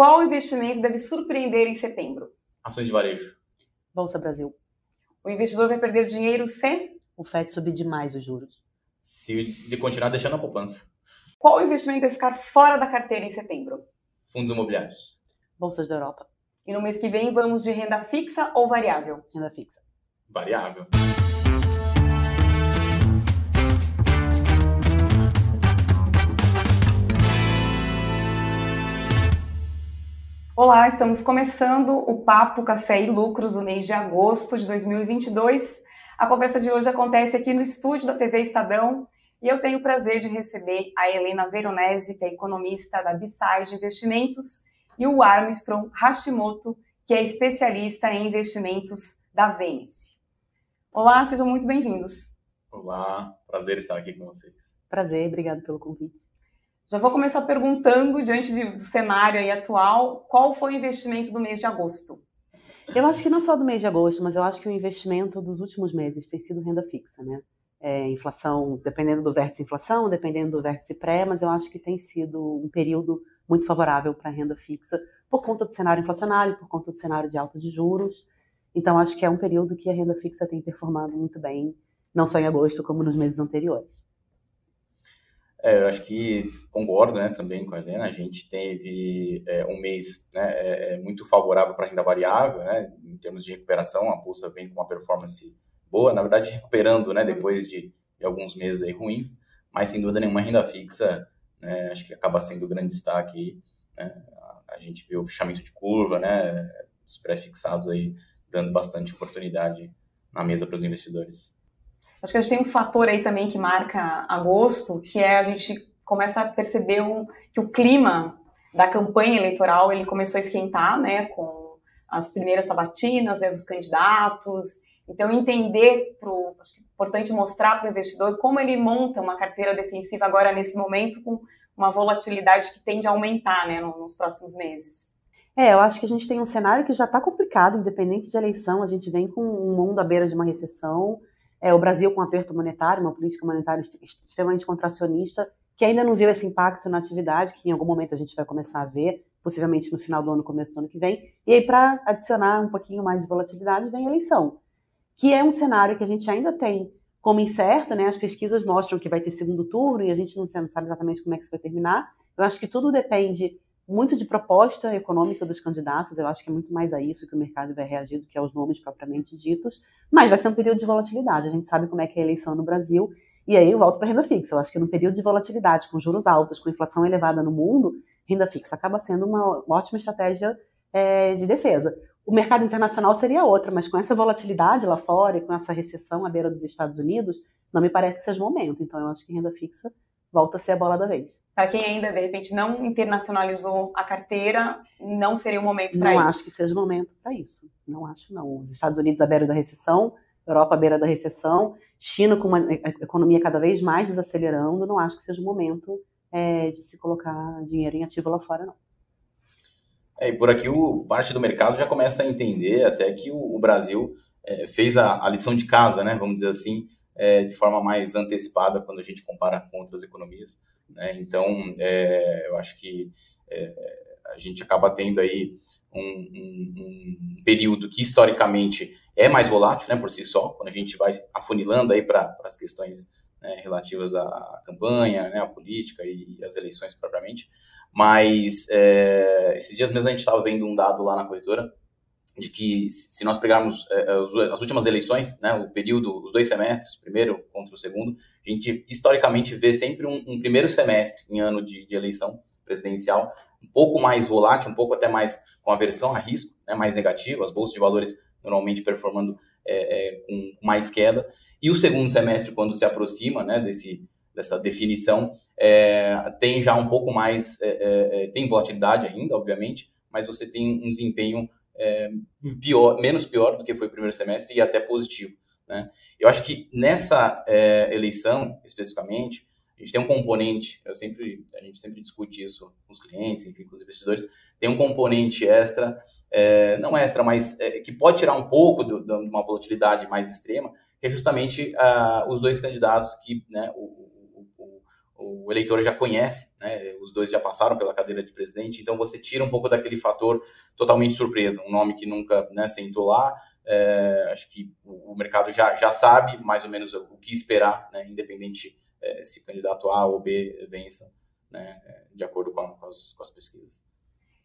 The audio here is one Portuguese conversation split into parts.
Qual investimento deve surpreender em setembro? Ações de varejo. Bolsa Brasil. O investidor vai perder dinheiro se? O FED subir demais os juros. Se ele continuar deixando a poupança. Qual investimento deve ficar fora da carteira em setembro? Fundos imobiliários. Bolsas da Europa. E no mês que vem vamos de renda fixa ou variável? Renda fixa. Variável. Olá, estamos começando o Papo Café e Lucros do mês de agosto de 2022. A conversa de hoje acontece aqui no estúdio da TV Estadão e eu tenho o prazer de receber a Helena Veronese, que é economista da Beside Investimentos, e o Armstrong Hashimoto, que é especialista em investimentos da Venice. Olá, sejam muito bem-vindos. Olá, prazer estar aqui com vocês. Prazer, obrigado pelo convite. Já vou começar perguntando, diante de, do cenário aí atual, qual foi o investimento do mês de agosto? Eu acho que não só do mês de agosto, mas eu acho que o investimento dos últimos meses tem sido renda fixa, né? É, inflação, dependendo do vértice inflação, dependendo do vértice pré, mas eu acho que tem sido um período muito favorável para a renda fixa por conta do cenário inflacionário, por conta do cenário de alta de juros. Então acho que é um período que a renda fixa tem performado muito bem, não só em agosto como nos meses anteriores. É, eu acho que concordo né, também com a Helena. A gente teve é, um mês né, é, é muito favorável para a renda variável, né, em termos de recuperação. A bolsa vem com uma performance boa, na verdade, recuperando né, depois de, de alguns meses aí ruins, mas sem dúvida nenhuma, a renda fixa né, acho que acaba sendo o grande destaque. Né, a gente viu o fechamento de curva, né, os pré-fixados aí dando bastante oportunidade na mesa para os investidores. Acho que a gente tem um fator aí também que marca agosto, que é a gente começa a perceber que o clima da campanha eleitoral ele começou a esquentar, né, com as primeiras sabatinas né, dos candidatos. Então, entender, pro, acho que é importante mostrar para o investidor como ele monta uma carteira defensiva agora nesse momento com uma volatilidade que tende a aumentar né, nos próximos meses. É, eu acho que a gente tem um cenário que já está complicado, independente de eleição. A gente vem com um mundo à beira de uma recessão é, o Brasil com aperto monetário, uma política monetária extremamente contracionista, que ainda não viu esse impacto na atividade, que em algum momento a gente vai começar a ver, possivelmente no final do ano, começo do ano que vem. E aí, para adicionar um pouquinho mais de volatilidade, vem a eleição, que é um cenário que a gente ainda tem como incerto, né? As pesquisas mostram que vai ter segundo turno e a gente não sabe exatamente como é que isso vai terminar. Eu acho que tudo depende muito de proposta econômica dos candidatos, eu acho que é muito mais a isso que o mercado vai reagir do que aos nomes propriamente ditos, mas vai ser um período de volatilidade, a gente sabe como é que é a eleição no Brasil, e aí eu volto para renda fixa, eu acho que no período de volatilidade, com juros altos, com inflação elevada no mundo, renda fixa acaba sendo uma ótima estratégia é, de defesa. O mercado internacional seria outra, mas com essa volatilidade lá fora e com essa recessão à beira dos Estados Unidos, não me parece que seja o momento, então eu acho que renda fixa volta a ser a bola da vez. Para quem ainda, de repente, não internacionalizou a carteira, não seria o momento para isso? Não acho que seja o momento para isso. Não acho, não. Os Estados Unidos à beira da recessão, Europa à beira da recessão, China com uma economia cada vez mais desacelerando, não acho que seja o momento é, de se colocar dinheiro em ativo lá fora, não. É, e por aqui o parte do mercado já começa a entender até que o, o Brasil é, fez a, a, lição de casa, né, vamos dizer assim, é, de forma mais antecipada quando a gente compara com outras economias. Né? Então, é, eu acho que é, a gente acaba tendo aí um, um, um, período que historicamente é mais volátil, né, por si só, quando a gente vai afunilando aí para as questões né, relativas à campanha, né, à política e, às eleições propriamente. Mas é, esses dias mesmo a gente estava vendo um dado lá na corretora de que se nós pegarmos é, é, as últimas eleições, né, o período, os dois semestres, primeiro contra o segundo, a gente historicamente vê sempre um, um primeiro semestre em ano de, de, eleição presidencial um pouco mais volátil, um pouco até mais com aversão a risco, né, mais negativo, as bolsas de valores normalmente performando é, é, com mais queda, e o segundo semestre, quando se aproxima né, desse, dessa definição, é, tem já um pouco mais, tem volatilidade ainda, obviamente, mas você tem um desempenho é, pior, menos pior do que foi o primeiro semestre e até positivo. Né? Eu acho que nessa é, eleição, especificamente, a gente tem um componente, eu sempre, a gente sempre discute isso com os clientes, enfim, com os investidores, tem um componente extra, é, não extra, mas é, que pode tirar um pouco do, de uma volatilidade mais extrema, que é justamente uh, os dois candidatos que, né, o, o, eleitor já conhece, né, os dois já passaram pela cadeira de presidente, então você tira um pouco daquele fator totalmente surpresa, um nome que nunca né, sentou lá, é, acho que o, mercado já, já sabe mais ou menos o que esperar, né, independente é, se candidato A ou B vença, né, de acordo com, a, com, as, com as, pesquisas.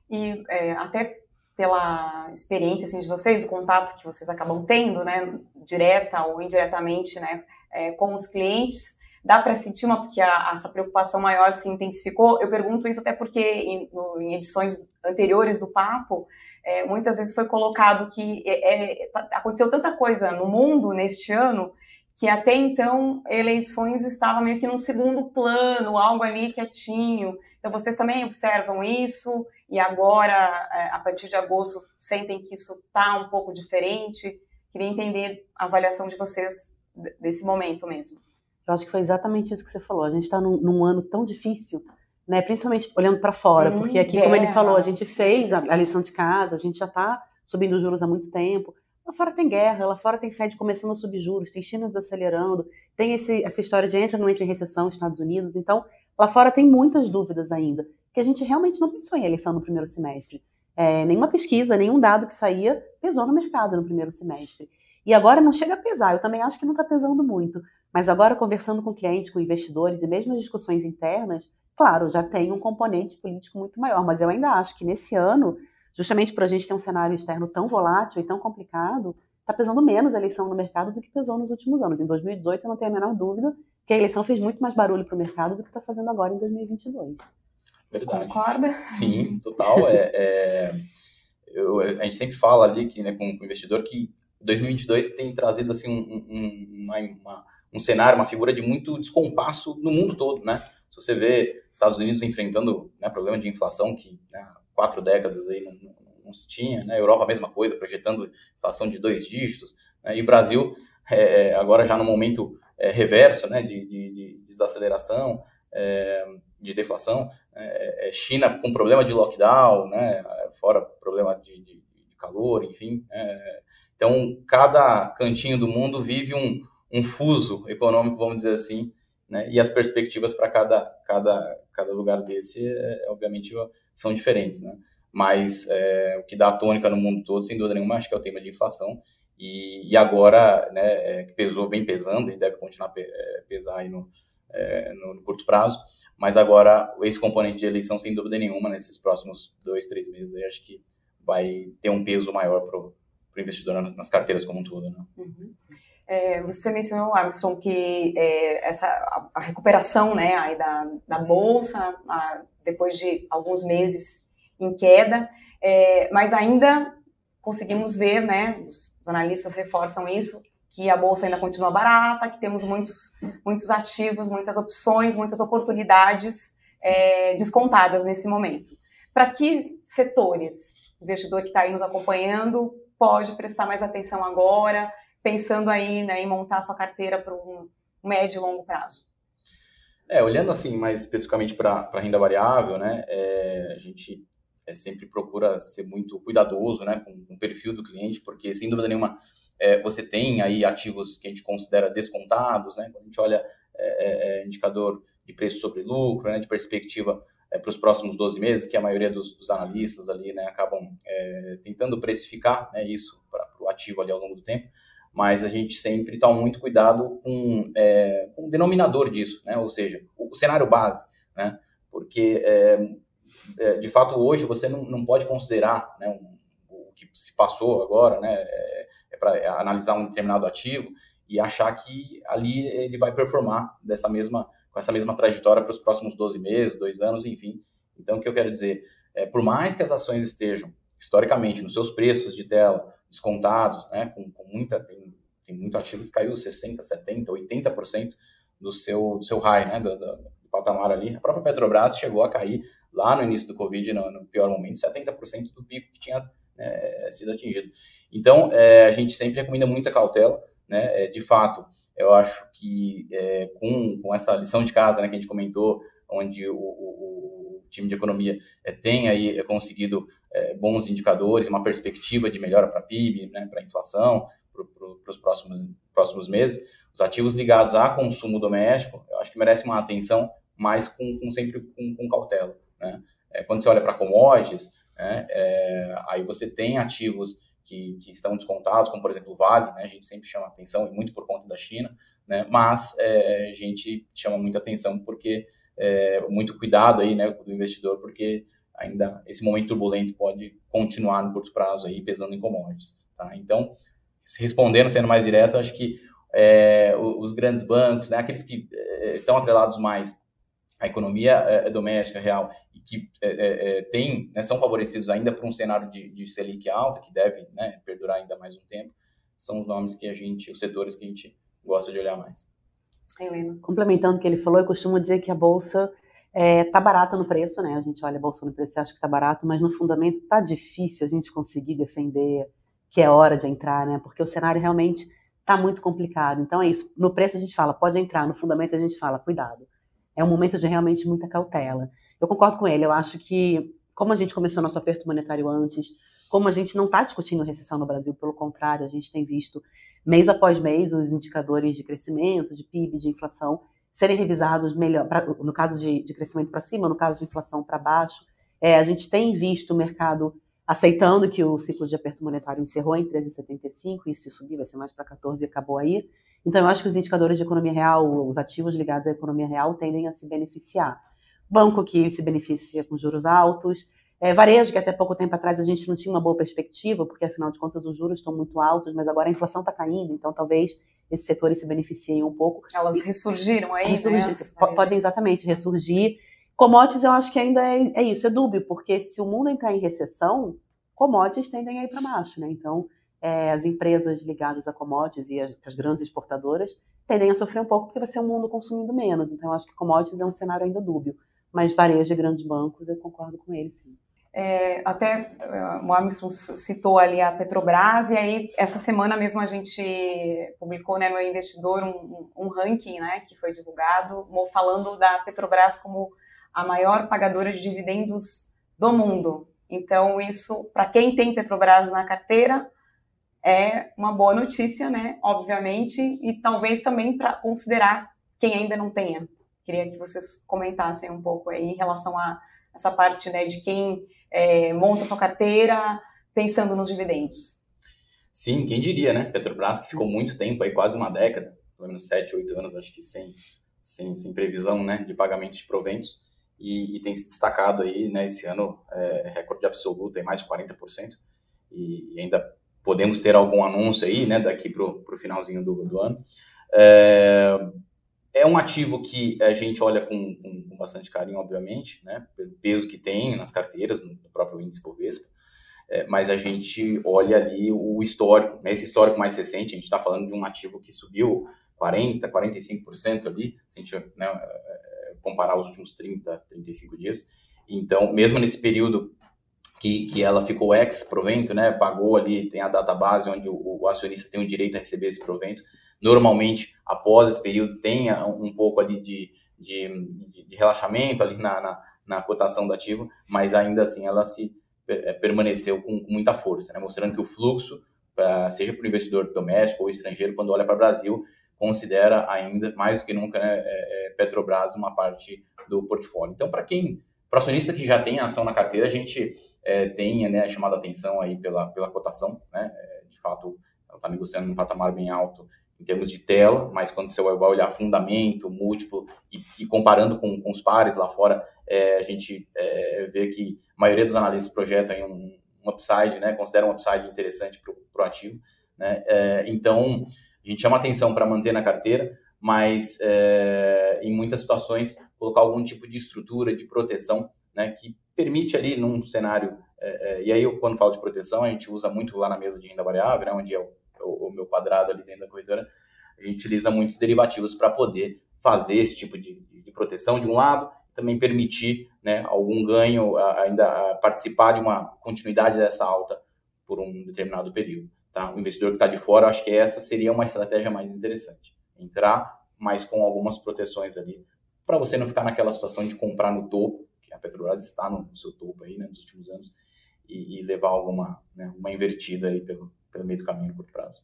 E é, até pela experiência assim, de vocês, o contato que vocês acabam tendo, né, direta ou indiretamente, né, é, com os clientes, dá para sentir uma porque a, essa preocupação maior se intensificou. Eu pergunto isso até porque em, no, em edições anteriores do papo é, muitas vezes foi colocado que é, é, tá, aconteceu tanta coisa no mundo neste ano que até então eleições estavam meio que num segundo plano, algo ali quietinho. Então vocês também observam isso e agora, é, a partir de agosto, sentem que isso está um pouco diferente. Queria entender a avaliação de vocês desse momento mesmo. Eu acho que foi exatamente isso que você falou. A gente está num, num, ano tão difícil, né? Principalmente olhando para fora, hum, porque aqui, como ele falou, a gente fez a, a, lição de casa, a gente já está subindo juros há muito tempo. Lá fora tem guerra, lá fora tem Fed começando a subir juros, tem China desacelerando, tem esse, essa história de entra ou não entra em recessão Estados Unidos. Então, lá fora tem muitas dúvidas ainda, que a gente realmente não pensou em eleição no primeiro semestre. É, nenhuma pesquisa, nenhum dado que saía pesou no mercado no primeiro semestre. E agora não chega a pesar, eu também acho que não está pesando muito. Mas agora, conversando com clientes, com investidores e mesmo as discussões internas, claro, já tem um componente político muito maior. Mas eu ainda acho que nesse ano, justamente por a gente ter um cenário externo tão volátil e tão complicado, está pesando menos a eleição no mercado do que pesou nos últimos anos. Em 2018, eu não tenho a menor dúvida que a eleição fez muito mais barulho para o mercado do que está fazendo agora em 2022. Verdade. Concorda? Sim, total. é, é eu, a gente sempre fala ali que, né, com o investidor que 2022 tem trazido assim um, um, uma, uma um cenário, uma figura de muito descompasso no mundo todo, né? Se você vê Estados Unidos enfrentando né, problema de inflação que né, quatro décadas aí não, não, não, se tinha, né? Europa a mesma coisa, projetando inflação de dois dígitos, né? e o Brasil é, é, agora já no momento é, reverso, né, de, de, de desaceleração, é, de deflação, é, é, China com problema de lockdown, né, fora problema de, de calor, enfim. então, cada cantinho do mundo vive um, um fuso econômico, vamos dizer assim, né? E as perspectivas para cada, cada, cada lugar desse, é, obviamente, são diferentes, né? Mas é, o que dá a tônica no mundo todo, sem dúvida nenhuma, acho que é o tema de inflação. E, e agora, né, é, pesou, vem pesando e deve continuar a é, pesar aí no, é, no, no, curto prazo. Mas agora, esse componente de eleição, sem dúvida nenhuma, nesses próximos dois, três meses, acho que vai ter um peso maior para o investidor nas carteiras como um todo. Né? Uhum. É, você mencionou, Armstrong, que é, essa, a, recuperação né, aí da, da Bolsa, a, depois de alguns meses em queda, é, mas ainda conseguimos ver, né, os, os, analistas reforçam isso, que a Bolsa ainda continua barata, que temos muitos, muitos ativos, muitas opções, muitas oportunidades é, descontadas nesse momento. Para que setores o investidor que está aí nos acompanhando pode prestar mais atenção agora? Pensando aí né, em montar sua carteira para um médio e longo prazo? É, olhando assim mais especificamente para a renda variável, né, é, a gente é, sempre procura ser muito cuidadoso né, com, com, o perfil do cliente, porque sem dúvida nenhuma é, você tem aí ativos que a gente considera descontados, né, quando a gente olha é, é, é, indicador de preço sobre lucro, né, de perspectiva para os próximos 12 meses, que a maioria dos, dos analistas ali né, acabam tentando precificar né, isso para o ativo ali ao longo do tempo mas a gente sempre toma muito cuidado com, é, com o denominador disso, né? ou seja, o, o cenário base, né? porque é, é, de fato hoje você não, não pode considerar né, um, o que se passou agora, né, é, é para analisar um determinado ativo e achar que ali ele vai performar dessa mesma, com essa mesma trajetória para os próximos 12 meses, dois anos, enfim. Então, o que eu quero dizer, é, por mais que as ações estejam historicamente nos seus preços de tela, descontados, né, com, com muita, tem, tem, muito ativo que caiu 60%, 70%, 80% do seu, do seu high, né, do, do, do, patamar ali. A própria Petrobras chegou a cair lá no início do Covid, no, no pior momento, 70% do pico que tinha é, sido atingido. Então, é, a gente sempre recomenda muita cautela, né, é, de fato, eu acho que é, com, com essa lição de casa, né, que a gente comentou, onde o, o, o time de economia é, tem aí é, conseguido é, bons indicadores, uma perspectiva de melhora para PIB, né, para inflação, para os próximos, próximos meses. Os ativos ligados a consumo doméstico, eu acho que merecem uma atenção mas com, com sempre com, com, cautela. Né? É, quando você olha para commodities, né, é, aí você tem ativos que, que, estão descontados, como por exemplo o Vale, né, a gente sempre chama atenção, e muito por conta da China, né, mas é, a gente chama muita atenção porque é, muito cuidado aí né, do investidor, porque ainda esse momento turbulento pode continuar no curto prazo aí pesando em commodities. Tá? Então, respondendo, sendo mais direto, acho que é, os grandes bancos, né, aqueles que é, estão atrelados mais à economia é, doméstica real e que é, tem, né, são favorecidos ainda por um cenário de, de Selic alta, que deve né, perdurar ainda mais um tempo, são os nomes que a gente, os setores que a gente gosta de olhar mais. Helena. Complementando o que ele falou, eu costumo dizer que a bolsa é, tá barata no preço, né? A gente olha a bolsa no preço e acha que tá barato, mas no fundamento tá difícil a gente conseguir defender que é hora de entrar, né? Porque o cenário realmente tá muito complicado. Então é isso. No preço a gente fala, pode entrar, no fundamento a gente fala, cuidado. É um momento de realmente muita cautela. Eu concordo com ele, eu acho que, como a gente começou nosso aperto monetário antes, como a gente não está discutindo recessão no Brasil, pelo contrário, a gente tem visto mês após mês os indicadores de crescimento, de PIB, de inflação serem revisados melhor, pra, no caso de, de crescimento para cima, no caso de inflação para baixo. É, a gente tem visto o mercado aceitando que o ciclo de aperto monetário encerrou em 13,75 e se subir vai ser mais para 14 e acabou aí. Então eu acho que os indicadores de economia real, os ativos ligados à economia real tendem a se beneficiar. Banco que se beneficia com juros altos, é, varejo, que até pouco tempo atrás a gente não tinha uma boa perspectiva, porque afinal de contas os juros estão muito altos, mas agora a inflação está caindo, então talvez esses setores se beneficiem um pouco. Elas ressurgiram aí, ressurgir, né? Podem exatamente ressurgir. Commodities eu acho que ainda é, é, isso, é dúbio, porque se o mundo entrar em recessão, commodities tendem a ir para baixo, né? Então, é, as empresas ligadas a commodities e as, as, grandes exportadoras tendem a sofrer um pouco porque vai ser um mundo consumindo menos. Então, eu acho que commodities é um cenário ainda dúbio. Mas varejo e grandes bancos, eu concordo com ele, sim. É, até é, o Amisson citou ali a Petrobras, e aí essa semana mesmo a gente publicou né, no Investidor um, um ranking né, que foi divulgado, falando da Petrobras como a maior pagadora de dividendos do mundo. Então, isso, para quem tem Petrobras na carteira, é uma boa notícia, né? Obviamente, e talvez também para considerar quem ainda não tenha. Queria que vocês comentassem um pouco aí em relação a essa parte né, de quem é, monta sua carteira pensando nos dividendos. Sim, quem diria, né? Petrobras que ficou muito tempo, aí quase uma década, pelo menos 7, 8 anos, acho que sem, sem, sem previsão né, de pagamento de proventos, e, e tem se destacado aí, né, esse ano, é, recorde absoluto, em mais de 40%, e, e ainda podemos ter algum anúncio aí, né, daqui para o finalzinho do, do ano. É, é um ativo que a gente olha com, com, com, bastante carinho, obviamente, né, pelo peso que tem nas carteiras, no próprio índice Bovespa, é, mas a gente olha ali o histórico, né, esse histórico mais recente, a gente está falando de um ativo que subiu 40%, 45% ali, se a gente né, comparar os últimos 30, 35 dias. Então, mesmo nesse período que, que ela ficou ex-provento, né, pagou ali, tem a data base onde o, o acionista tem o direito a receber esse provento, Normalmente, após esse período, tem um pouco ali de, de, de relaxamento ali na, na, na, cotação do ativo, mas ainda assim ela se é, permaneceu com, muita força, né? mostrando que o fluxo, pra, seja para o investidor doméstico ou estrangeiro, quando olha para o Brasil, considera ainda, mais do que nunca, né, é, é Petrobras uma parte do portfólio. Então, para quem, para acionista que já tem ação na carteira, a gente é, tem né, chamado a atenção aí pela, pela cotação, né? De fato, ela está negociando num patamar bem alto em termos de tela, mas quando você vai olhar fundamento, múltiplo e, e comparando com, com, os pares lá fora, é, a gente é, vê que a maioria dos analistas projetam um, um upside, né, considera um upside interessante para o ativo. Né, é, então, a gente chama atenção para manter na carteira, mas é, em muitas situações colocar algum tipo de estrutura de proteção né, que permite ali num cenário, é, é, e aí eu, quando falo de proteção, a gente usa muito lá na mesa de renda variável, né, onde é o o, meu quadrado ali dentro da corretora, a gente utiliza muitos derivativos para poder fazer esse tipo de, de, proteção de um lado, também permitir né, algum ganho, ainda participar de uma continuidade dessa alta por um determinado período. Tá? O investidor que está de fora, acho que essa seria uma estratégia mais interessante. Entrar, mas com algumas proteções ali, para você não ficar naquela situação de comprar no topo, que a Petrobras está no seu topo aí, né, nos últimos anos, e, e levar alguma né, uma invertida aí pelo, pelo meio do caminho no curto prazo.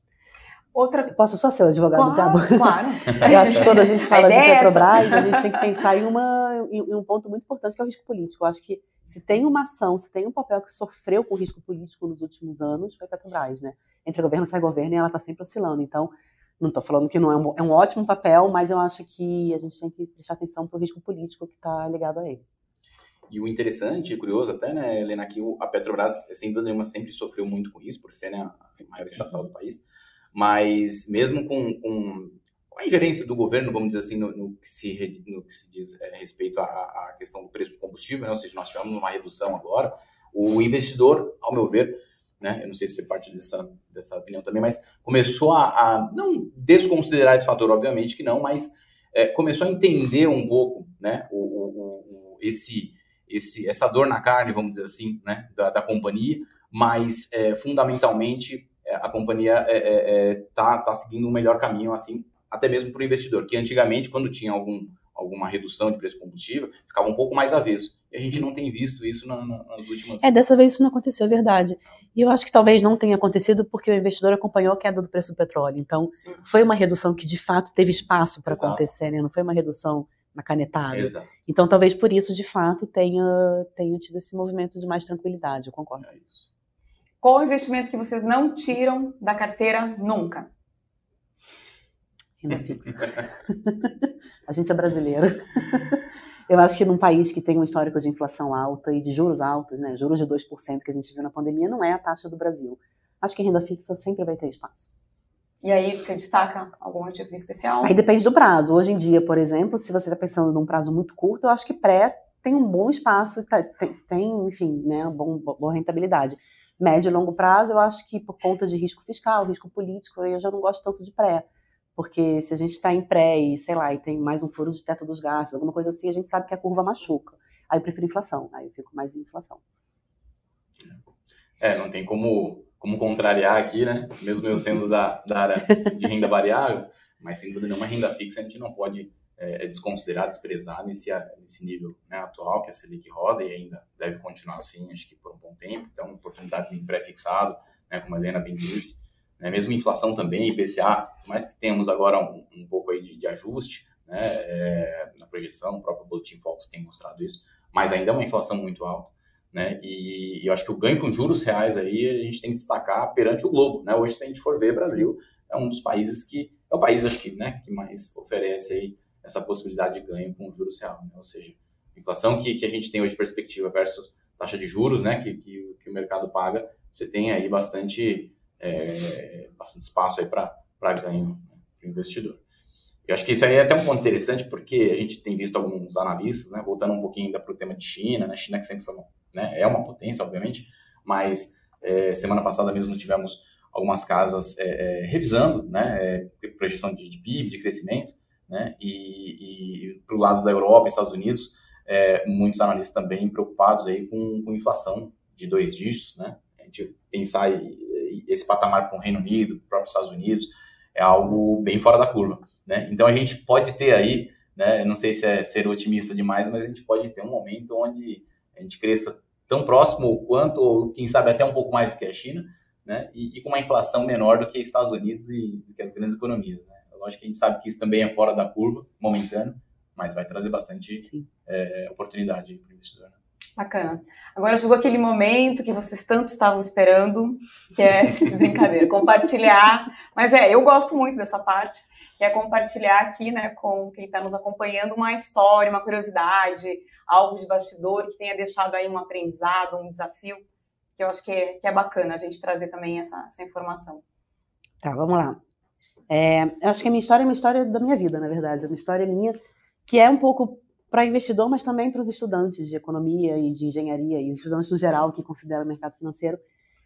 Outra... Posso só ser o advogado claro, diabo? Claro. Eu acho que quando a gente fala a de é Petrobras, a gente tem que pensar em, uma, em um ponto muito importante que é o risco político. Eu acho que se tem uma ação, se tem um papel que sofreu com risco político nos últimos anos, foi a Petrobras, né? Entre governo e sai governo e ela está sempre oscilando. Então, não estou falando que não é um, é um ótimo papel, mas eu acho que a gente tem que prestar atenção para o risco político que está ligado a ele. E o interessante e curioso até, né, Helena, que a Petrobras, sem dúvida nenhuma, sempre sofreu muito com isso, por ser né, a maior estatal do país. Mas mesmo com, com a ingerência do governo, vamos dizer assim, no, no, que, se, no que se diz é, respeito à, à, questão do preço do combustível, né? ou seja, nós tivemos uma redução agora, o investidor, ao meu ver, né, eu não sei se você parte dessa, dessa opinião também, mas começou a, a não desconsiderar esse fator, obviamente que não, mas é, começou a entender um pouco né, o, o, o, esse, esse, essa dor na carne, vamos dizer assim, né, da, da companhia, mas é, fundamentalmente é, a companhia está é, é, tá, seguindo um melhor caminho, assim, até mesmo para o investidor, que antigamente, quando tinha algum, alguma redução de preço do combustível, ficava um pouco mais avesso. E a gente Sim. não tem visto isso na, na, nas últimas... É, dessa vez isso não aconteceu, é verdade. E eu acho que talvez não tenha acontecido porque o investidor acompanhou a queda do preço do petróleo. Então, Sim. foi uma redução que, de fato, teve espaço para acontecer, né? Não foi uma redução na canetada. Exato. Então, talvez por isso, de fato, tenha, tenha tido esse movimento de mais tranquilidade, eu concordo. É isso. Qual o investimento que vocês não tiram da carteira nunca? Renda fixa. a gente é brasileiro. Eu acho que num país que tem um histórico de inflação alta e de juros altos, né, juros de 2% que a gente viu na pandemia, não é a taxa do Brasil. Acho que renda fixa sempre vai ter espaço. E aí você destaca algum ativo especial? Aí depende do prazo. Hoje em dia, por exemplo, se você está pensando num prazo muito curto, eu acho que pré tem um bom espaço, tá, tem, tem enfim, né, bom, boa rentabilidade médio e longo prazo, eu acho que por conta de risco fiscal, risco político, eu já não gosto tanto de pré. Porque se a gente está em pré e, sei lá, e tem mais um furo de teto dos gastos, alguma coisa assim, a gente sabe que a curva machuca. Aí eu prefiro inflação, aí eu fico mais em inflação. É, não tem como, como contrariar aqui, né? Mesmo eu sendo da, da área de renda variável, mas sem dúvida nenhuma, renda fixa a gente não pode é, é, desconsiderar, desprezar nesse, nesse nível né, atual que a Selic roda e ainda deve continuar assim, acho que por um bom tempo. Então, oportunidades em pré-fixado, né, como a Helena bem disse, né, mesmo inflação também, IPCA, mais que temos agora um, um pouco aí de, de ajuste né, é, na projeção, o próprio Boletim Focus tem mostrado isso, mas ainda é uma inflação muito alta. Né? E, e, eu acho que o ganho com juros reais aí a gente tem que destacar perante o globo. Né? Hoje, se a gente for ver, Brasil é um dos países que é o país acho que, né, que mais oferece aí essa possibilidade de ganho com juros real, né? ou seja, a inflação que, que a gente tem hoje de perspectiva versus taxa de juros, né, que, que, que o mercado paga, você tem aí bastante, é, bastante espaço aí para ganho né, para o investidor. Eu acho que isso aí é até um ponto interessante, porque a gente tem visto alguns analistas, né, voltando um pouquinho ainda para o tema de China, né, China que sempre foi uma, né, é uma potência, obviamente, mas é, semana passada mesmo tivemos algumas casas é, é, revisando, né, é, projeção de, de PIB, de crescimento, né? E, e para o lado da Europa e Estados Unidos, é, muitos analistas também preocupados aí com, com inflação de dois dígitos, né? A gente pensar esse patamar com o Reino Unido, próprios Estados Unidos, é algo bem fora da curva, né? Então a gente pode ter aí, né? Não sei se é ser otimista demais, mas a gente pode ter um momento onde a gente cresça tão próximo quanto, ou quem sabe até um pouco mais que a China, né? E, e com uma inflação menor do que Estados Unidos e do que as grandes economias. Né? Lógico que a gente sabe que isso também é fora da curva, momentâneo, mas vai trazer bastante é, oportunidade para o investidor. Né? Bacana. Agora chegou aquele momento que vocês tanto estavam esperando, que é brincadeira, compartilhar. Mas é, eu gosto muito dessa parte, que é compartilhar aqui, né, com quem está nos acompanhando uma história, uma curiosidade, algo de bastidor que tenha deixado aí um aprendizado, um desafio, que eu acho que é, que é bacana a gente trazer também essa, essa informação. Tá, vamos lá. É, eu acho que a minha história é uma história da minha vida, na verdade. É uma história minha que é um pouco para investidor, mas também para os estudantes de economia e de engenharia e estudantes no geral que consideram o mercado financeiro.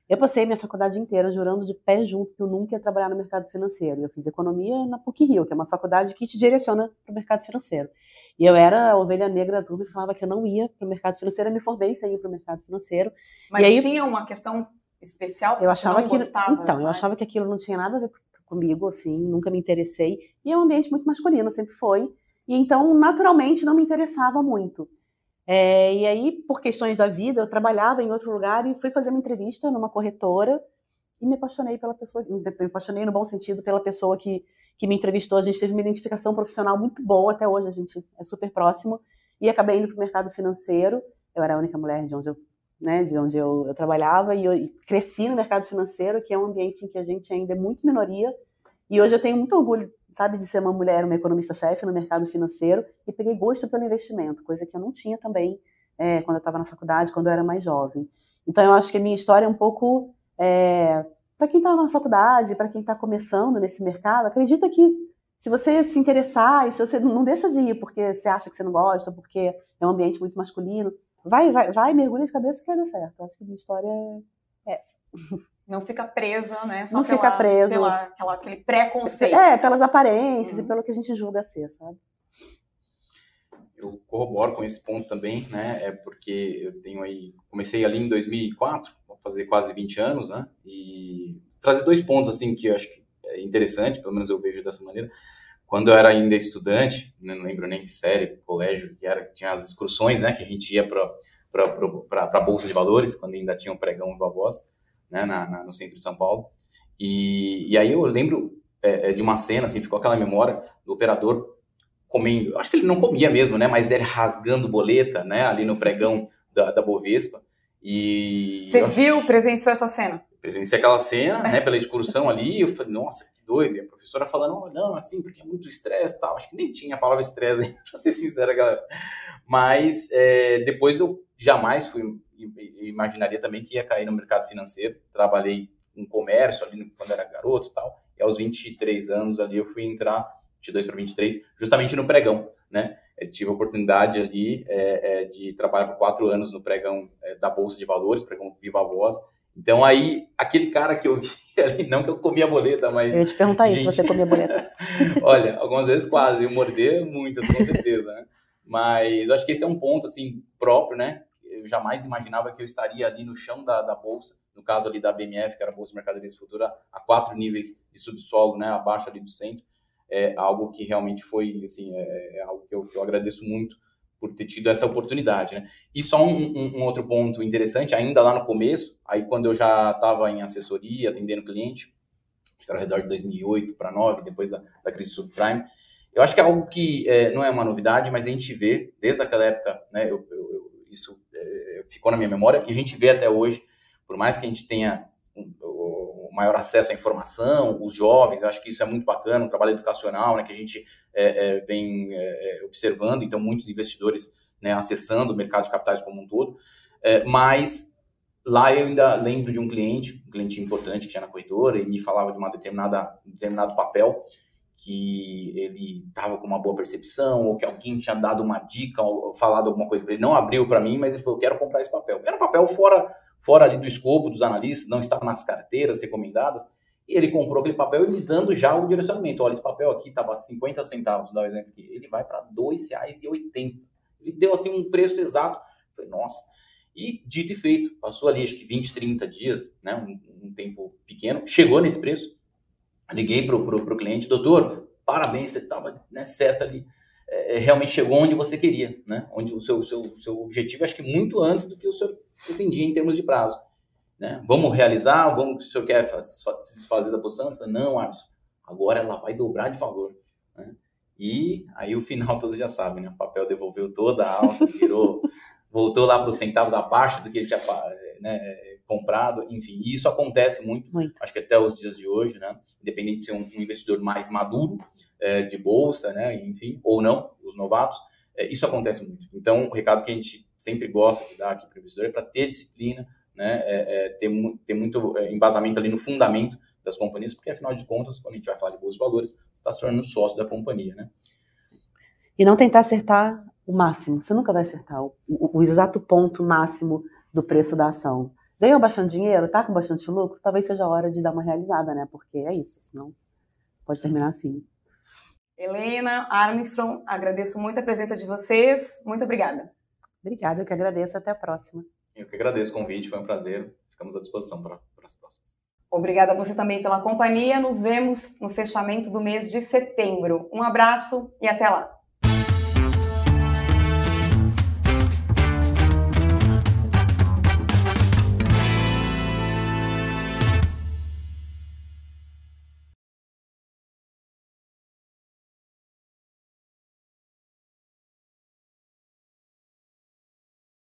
Eu passei minha faculdade inteira jurando de pé junto que eu nunca ia trabalhar no mercado financeiro. Eu fiz economia na PUC-Rio, que é uma faculdade que te direciona para o mercado financeiro. E eu era a ovelha negra da turma e falava que eu não ia para o mercado financeiro. Eu me formei sem ir para o mercado financeiro. Mas aí, tinha uma questão especial? Eu achava que gostava, então, sabe? eu achava que aquilo não tinha nada a ver comigo, assim, nunca me interessei. E é um ambiente muito masculino, sempre foi. E então, naturalmente, não me interessava muito. É, e aí, por questões da vida, eu trabalhava em outro lugar e fui fazer uma entrevista numa corretora. e me apaixonei pela pessoa, me apaixonei no bom sentido pela pessoa que, que me entrevistou. A gente teve uma identificação profissional muito boa, até hoje a gente é super próximo, e acabei indo para o mercado financeiro. Eu era a única mulher de onde eu, né, de onde eu, eu trabalhava, e eu e cresci no mercado financeiro, que é um ambiente em que a gente ainda é muito minoria, e hoje eu tenho muito orgulho, sabe, de ser uma mulher, uma economista-chefe no mercado financeiro, e peguei gosto pelo investimento, coisa que eu não tinha também é, quando eu estava na faculdade, quando eu era mais jovem. Então, eu acho que a minha história é um pouco. É, para quem está na faculdade, para quem está começando nesse mercado, acredita que se você se interessar e se você não deixa de ir porque você acha que você não gosta, porque é um ambiente muito masculino, vai, vai, vai mergulha de cabeça que vai dar certo. Eu acho que a minha história é essa. Não fica presa, né? Só não pela, fica preso. Pela, aquela, aquele preconceito. É, pelas aparências uhum. e pelo que a gente julga ser, sabe? eu corroboro com esse ponto também, né? É porque eu tenho aí, comecei ali em 2004, vou fazer quase 20 anos, né? E trazer dois pontos assim que eu acho que é interessante, pelo menos eu vejo dessa maneira. Quando eu era ainda estudante, né, não lembro nem que série, colégio, que era, tinha as excursões, né? Que a gente ia para para a bolsa de valores, quando ainda tinha um pregão Viva Voz, né? Na, na, no centro de São Paulo. E, e aí eu lembro é, é de uma cena, assim, ficou aquela memória do operador comendo, acho que ele não comia mesmo, né? Mas ele rasgando boleta, né? Ali no pregão da, da Bovespa. E. Você viu, presenciou essa cena? Presenciei aquela cena, né? Pela excursão ali. Eu falei, nossa, que doido. E a professora falando, oh, não, assim, porque é muito estresse e tal. Acho que nem tinha a palavra estresse pra ser sincera, galera. Mas é, depois eu jamais fui, imaginaria também que ia cair no mercado financeiro. Trabalhei em comércio ali quando era garoto e tal. E aos 23 anos ali eu fui entrar 22 para 23, justamente no pregão, né? Eu tive a oportunidade ali é, é, de trabalhar por quatro anos no pregão é, da Bolsa de Valores, pregão Viva Voz. Então aí, aquele cara que eu vi ali, não que eu comia boleta, mas... Eu ia te perguntar gente... isso, você comia boleta. Olha, algumas vezes quase, eu morder muitas, com certeza, né? Mas acho que esse é um ponto, assim, próprio, né? Eu jamais imaginava que eu estaria ali no chão da, da Bolsa, no caso ali da BMF, que era a Bolsa de Mercadorias Futura, a quatro níveis de subsolo, né? Abaixo ali do centro é algo que realmente foi, assim, é, é algo que eu, que eu, agradeço muito por ter tido essa oportunidade, né? E só um, um, um, outro ponto interessante, ainda lá no começo, aí quando eu já estava em assessoria, atendendo cliente, acho que era ao redor de 2008 para 2009, depois da, da crise subprime, eu acho que é algo que é, não é uma novidade, mas a gente vê desde aquela época, né? Eu, eu, isso é, ficou na minha memória e a gente vê até hoje, por mais que a gente tenha maior acesso à informação, os jovens, eu acho que isso é muito bacana, um trabalho educacional, né, que a gente é, é, vem é, é, observando, então muitos investidores né, acessando o mercado de capitais como um todo, mas lá eu ainda lembro de um cliente, um cliente importante que tinha na corretora e me falava de uma determinada, um determinado papel que ele estava com uma boa percepção ou que alguém tinha dado uma dica ou falado alguma coisa para ele, não abriu para mim, mas ele falou, quero comprar esse papel. Era um papel fora fora ali do escopo dos analistas, não estava nas carteiras recomendadas, e ele comprou aquele papel e me dando já o direcionamento. Olha, esse papel aqui estava 50 centavos, vou dar um exemplo aqui, ele vai para R$ 2,80. Ele deu assim um preço exato. Eu falei, nossa. E dito e feito, passou ali acho que 20, 30 dias, né, um, um tempo pequeno, chegou nesse preço. Liguei para o cliente, doutor, parabéns, você estava né, certo ali. É, é, realmente chegou onde você queria, né? Onde o seu, seu, seu objetivo, acho que muito antes do que o senhor pretendia em termos de prazo. Né? Vamos realizar, vamos, o senhor quer se fazer da posição? Eu falei, não, Alisson, agora ela vai dobrar de valor. Né? E aí o final todos já sabem, né? O papel devolveu toda a alta, virou, voltou lá para os centavos abaixo do que ele tinha né, comprado, enfim, isso acontece muito, muito, acho que até os dias de hoje, né? Independente de ser um, um investidor mais maduro é, de bolsa, né? Enfim, ou não, os novatos, é, isso acontece muito. Então, o recado que a gente sempre gosta de dar aqui para o investidor é para ter disciplina, né? É, é ter, ter muito é, embasamento ali no fundamento das companhias, porque afinal de contas, quando a gente vai falar de bolsa de valores, você está se tornando sócio da companhia, né? E não tentar acertar o máximo. Você nunca vai acertar o, o, o exato ponto máximo do preço da ação. Ganhou bastante dinheiro, tá com bastante lucro, talvez seja a hora de dar uma realizada, né? Porque é isso, senão pode terminar assim. Helena, Armstrong, agradeço muito a presença de vocês. Muito obrigada. Obrigada, eu que agradeço. Até a próxima. Eu que agradeço o convite, foi um prazer. Ficamos à disposição para, para as próximas. Obrigada a você também pela companhia. Nos vemos no fechamento do mês de setembro. Um abraço e até lá.